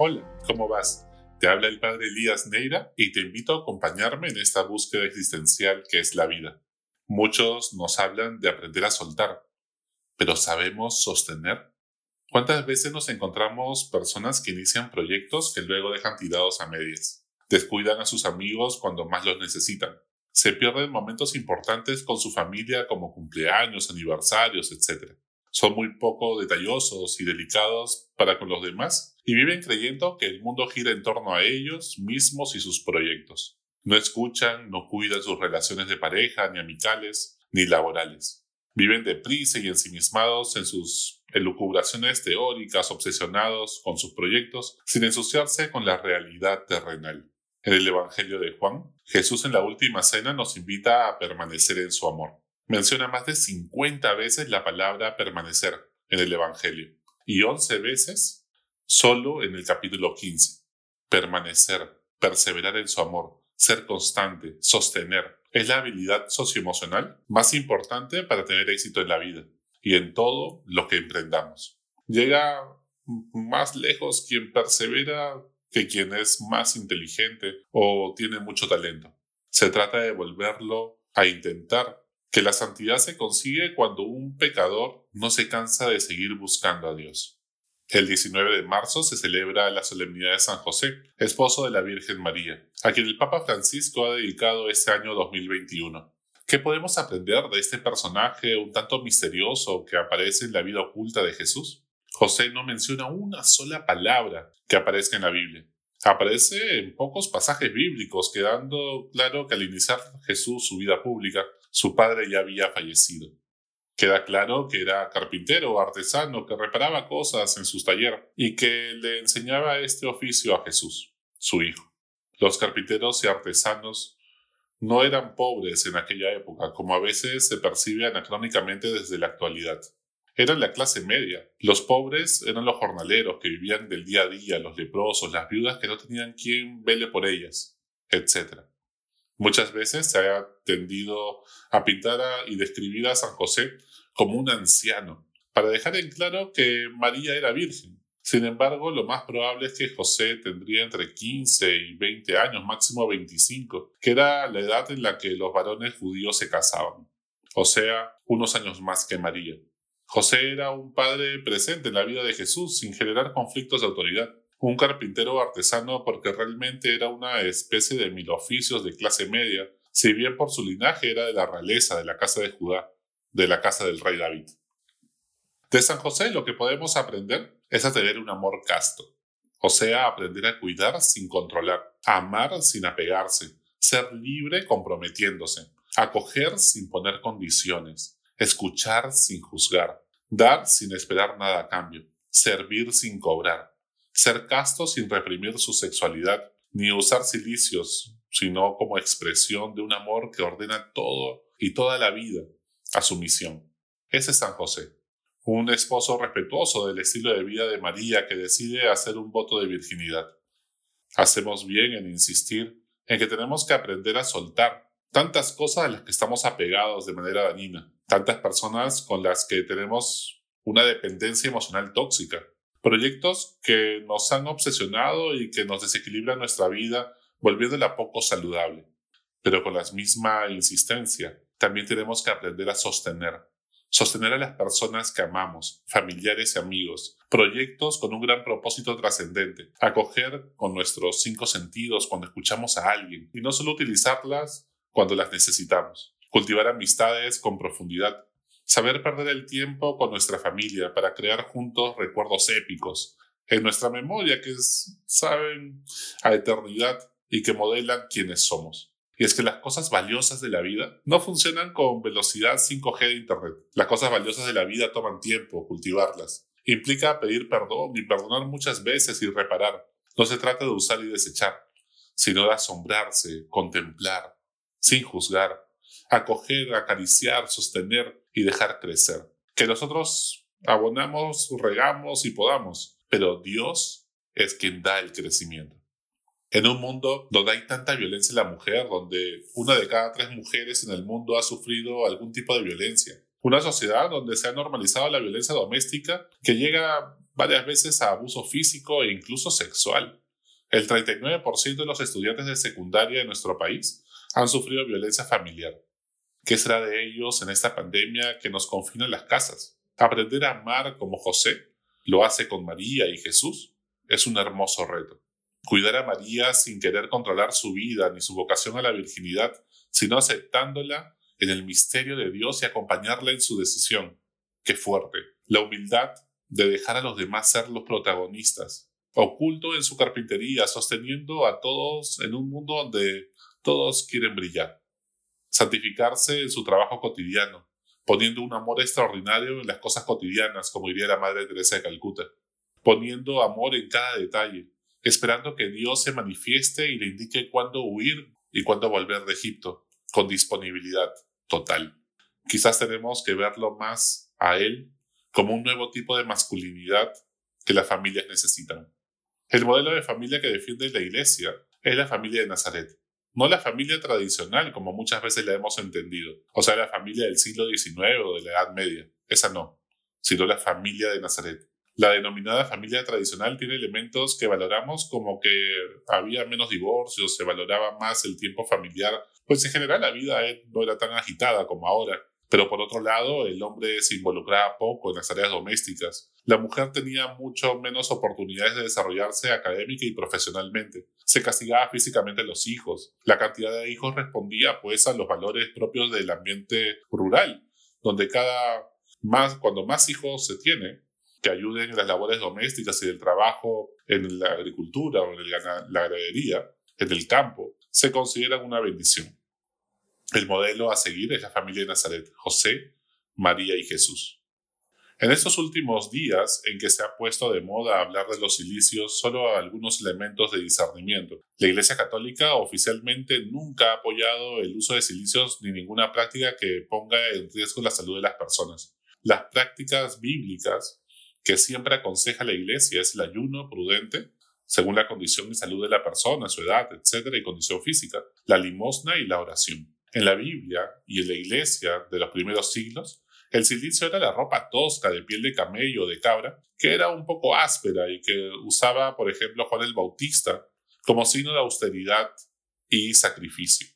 Hola, ¿cómo vas? Te habla el padre Elías Neira y te invito a acompañarme en esta búsqueda existencial que es la vida. Muchos nos hablan de aprender a soltar, pero ¿sabemos sostener? ¿Cuántas veces nos encontramos personas que inician proyectos que luego dejan tirados a medias? Descuidan a sus amigos cuando más los necesitan. Se pierden momentos importantes con su familia como cumpleaños, aniversarios, etc. Son muy poco detallosos y delicados para con los demás y viven creyendo que el mundo gira en torno a ellos mismos y sus proyectos. No escuchan, no cuidan sus relaciones de pareja, ni amicales, ni laborales. Viven deprisa y ensimismados en sus elucubraciones teóricas, obsesionados con sus proyectos, sin ensuciarse con la realidad terrenal. En el Evangelio de Juan, Jesús en la última cena nos invita a permanecer en su amor. Menciona más de 50 veces la palabra permanecer en el Evangelio y 11 veces Solo en el capítulo 15. Permanecer, perseverar en su amor, ser constante, sostener, es la habilidad socioemocional más importante para tener éxito en la vida y en todo lo que emprendamos. Llega más lejos quien persevera que quien es más inteligente o tiene mucho talento. Se trata de volverlo a intentar, que la santidad se consigue cuando un pecador no se cansa de seguir buscando a Dios. El 19 de marzo se celebra la solemnidad de San José, esposo de la Virgen María, a quien el Papa Francisco ha dedicado este año 2021. ¿Qué podemos aprender de este personaje un tanto misterioso que aparece en la vida oculta de Jesús? José no menciona una sola palabra que aparezca en la Biblia. Aparece en pocos pasajes bíblicos, quedando claro que al iniciar Jesús su vida pública, su padre ya había fallecido. Queda claro que era carpintero artesano que reparaba cosas en sus talleres y que le enseñaba este oficio a Jesús, su hijo. Los carpinteros y artesanos no eran pobres en aquella época, como a veces se percibe anacrónicamente desde la actualidad. Eran la clase media. Los pobres eran los jornaleros que vivían del día a día, los leprosos, las viudas que no tenían quien vele por ellas, etc. Muchas veces se ha tendido a pintar y describir a San José como un anciano, para dejar en claro que María era virgen. Sin embargo, lo más probable es que José tendría entre 15 y 20 años, máximo 25, que era la edad en la que los varones judíos se casaban, o sea, unos años más que María. José era un padre presente en la vida de Jesús sin generar conflictos de autoridad un carpintero artesano porque realmente era una especie de mil oficios de clase media, si bien por su linaje era de la realeza de la casa de Judá, de la casa del rey David. De San José lo que podemos aprender es a tener un amor casto, o sea, aprender a cuidar sin controlar, a amar sin apegarse, ser libre comprometiéndose, acoger sin poner condiciones, escuchar sin juzgar, dar sin esperar nada a cambio, servir sin cobrar, ser casto sin reprimir su sexualidad, ni usar cilicios, sino como expresión de un amor que ordena todo y toda la vida a su misión. Ese es San José, un esposo respetuoso del estilo de vida de María que decide hacer un voto de virginidad. Hacemos bien en insistir en que tenemos que aprender a soltar tantas cosas a las que estamos apegados de manera dañina, tantas personas con las que tenemos una dependencia emocional tóxica, Proyectos que nos han obsesionado y que nos desequilibran nuestra vida, volviéndola poco saludable. Pero con la misma insistencia, también tenemos que aprender a sostener. Sostener a las personas que amamos, familiares y amigos, proyectos con un gran propósito trascendente, acoger con nuestros cinco sentidos cuando escuchamos a alguien. Y no solo utilizarlas cuando las necesitamos, cultivar amistades con profundidad, Saber perder el tiempo con nuestra familia para crear juntos recuerdos épicos en nuestra memoria que saben a eternidad y que modelan quiénes somos. Y es que las cosas valiosas de la vida no funcionan con velocidad 5G de Internet. Las cosas valiosas de la vida toman tiempo cultivarlas. Implica pedir perdón y perdonar muchas veces y reparar. No se trata de usar y desechar, sino de asombrarse, contemplar, sin juzgar, acoger, acariciar, sostener y dejar crecer. Que nosotros abonamos, regamos y podamos, pero Dios es quien da el crecimiento. En un mundo donde hay tanta violencia en la mujer, donde una de cada tres mujeres en el mundo ha sufrido algún tipo de violencia, una sociedad donde se ha normalizado la violencia doméstica que llega varias veces a abuso físico e incluso sexual. El 39% de los estudiantes de secundaria de nuestro país han sufrido violencia familiar. ¿Qué será de ellos en esta pandemia que nos confina en las casas? Aprender a amar como José lo hace con María y Jesús es un hermoso reto. Cuidar a María sin querer controlar su vida ni su vocación a la virginidad, sino aceptándola en el misterio de Dios y acompañarla en su decisión. Qué fuerte. La humildad de dejar a los demás ser los protagonistas, oculto en su carpintería, sosteniendo a todos en un mundo donde todos quieren brillar. Santificarse en su trabajo cotidiano, poniendo un amor extraordinario en las cosas cotidianas, como diría la Madre Teresa de Calcuta, poniendo amor en cada detalle, esperando que Dios se manifieste y le indique cuándo huir y cuándo volver de Egipto, con disponibilidad total. Quizás tenemos que verlo más a Él como un nuevo tipo de masculinidad que las familias necesitan. El modelo de familia que defiende la Iglesia es la familia de Nazaret, no la familia tradicional como muchas veces la hemos entendido, o sea, la familia del siglo XIX o de la Edad Media, esa no, sino la familia de Nazaret. La denominada familia tradicional tiene elementos que valoramos como que había menos divorcios, se valoraba más el tiempo familiar, pues en general la vida no era tan agitada como ahora. Pero por otro lado, el hombre se involucraba poco en las tareas domésticas. La mujer tenía mucho menos oportunidades de desarrollarse académica y profesionalmente. Se castigaba físicamente a los hijos. La cantidad de hijos respondía pues a los valores propios del ambiente rural, donde cada más, cuando más hijos se tiene, que ayuden en las labores domésticas y del trabajo en la agricultura o en la ganadería, en el campo, se consideran una bendición. El modelo a seguir es la familia de Nazaret, José, María y Jesús. En estos últimos días en que se ha puesto de moda hablar de los silicios, solo algunos elementos de discernimiento. La Iglesia Católica oficialmente nunca ha apoyado el uso de silicios ni ninguna práctica que ponga en riesgo la salud de las personas. Las prácticas bíblicas que siempre aconseja la Iglesia es el ayuno prudente, según la condición de salud de la persona, su edad, etcétera, y condición física, la limosna y la oración. En la Biblia y en la iglesia de los primeros siglos, el silicio era la ropa tosca de piel de camello o de cabra, que era un poco áspera y que usaba, por ejemplo, Juan el Bautista como signo de austeridad y sacrificio.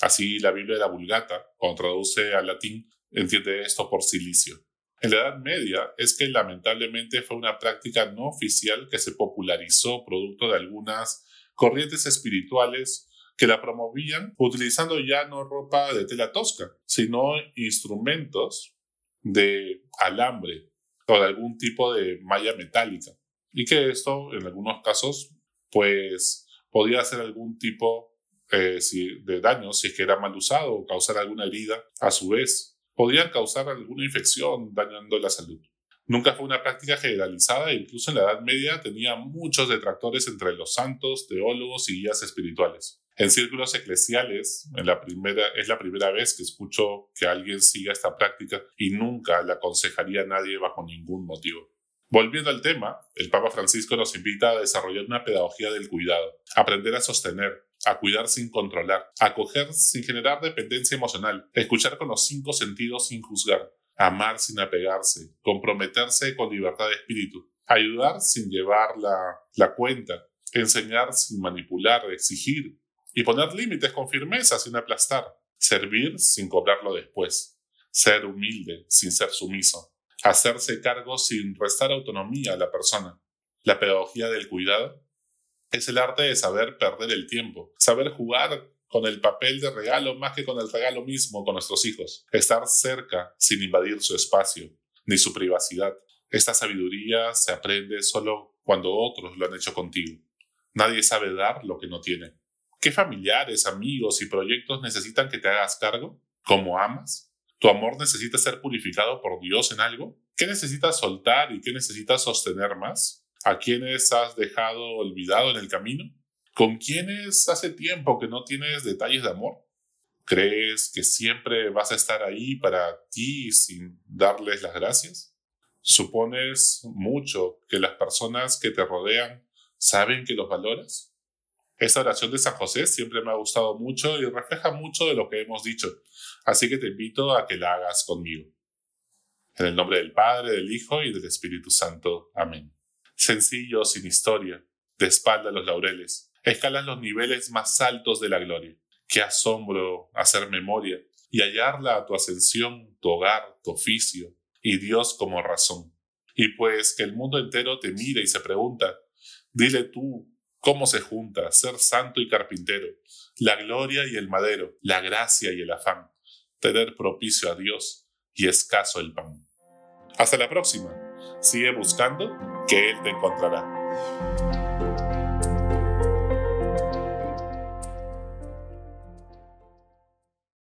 Así la Biblia de la Vulgata, cuando traduce al latín, entiende esto por silicio. En la Edad Media es que lamentablemente fue una práctica no oficial que se popularizó producto de algunas corrientes espirituales que la promovían utilizando ya no ropa de tela tosca, sino instrumentos de alambre o de algún tipo de malla metálica. Y que esto, en algunos casos, pues podía hacer algún tipo eh, de daño si es que era mal usado o causar alguna herida. A su vez, podían causar alguna infección dañando la salud. Nunca fue una práctica generalizada e incluso en la Edad Media tenía muchos detractores entre los santos, teólogos y guías espirituales. En círculos eclesiales, la es la primera vez que escucho que alguien siga esta práctica y nunca le aconsejaría a nadie bajo ningún motivo. Volviendo al tema, el Papa Francisco nos invita a desarrollar una pedagogía del cuidado, aprender a sostener, a cuidar sin controlar, a acoger sin generar dependencia emocional, escuchar con los cinco sentidos sin juzgar, amar sin apegarse, comprometerse con libertad de espíritu, ayudar sin llevar la, la cuenta, enseñar sin manipular, exigir, y poner límites con firmeza sin aplastar, servir sin cobrarlo después, ser humilde sin ser sumiso, hacerse cargo sin restar autonomía a la persona. La pedagogía del cuidado es el arte de saber perder el tiempo, saber jugar con el papel de regalo más que con el regalo mismo con nuestros hijos, estar cerca sin invadir su espacio ni su privacidad. Esta sabiduría se aprende solo cuando otros lo han hecho contigo. Nadie sabe dar lo que no tiene. ¿Qué familiares, amigos y proyectos necesitan que te hagas cargo? ¿Cómo amas? ¿Tu amor necesita ser purificado por Dios en algo? ¿Qué necesitas soltar y qué necesitas sostener más? ¿A quiénes has dejado olvidado en el camino? ¿Con quiénes hace tiempo que no tienes detalles de amor? ¿Crees que siempre vas a estar ahí para ti sin darles las gracias? ¿Supones mucho que las personas que te rodean saben que los valoras? Esta oración de San José siempre me ha gustado mucho y refleja mucho de lo que hemos dicho, así que te invito a que la hagas conmigo. En el nombre del Padre, del Hijo y del Espíritu Santo. Amén. Sencillo, sin historia, de espalda a los laureles, escalas los niveles más altos de la gloria. Qué asombro hacer memoria y hallarla a tu ascensión, tu hogar, tu oficio, y Dios como razón. Y pues que el mundo entero te mire y se pregunta, dile tú, ¿cómo se junta ser santo y carpintero, la gloria y el madero, la gracia y el afán, tener propicio a Dios y escaso el pan? Hasta la próxima. Sigue buscando que Él te encontrará.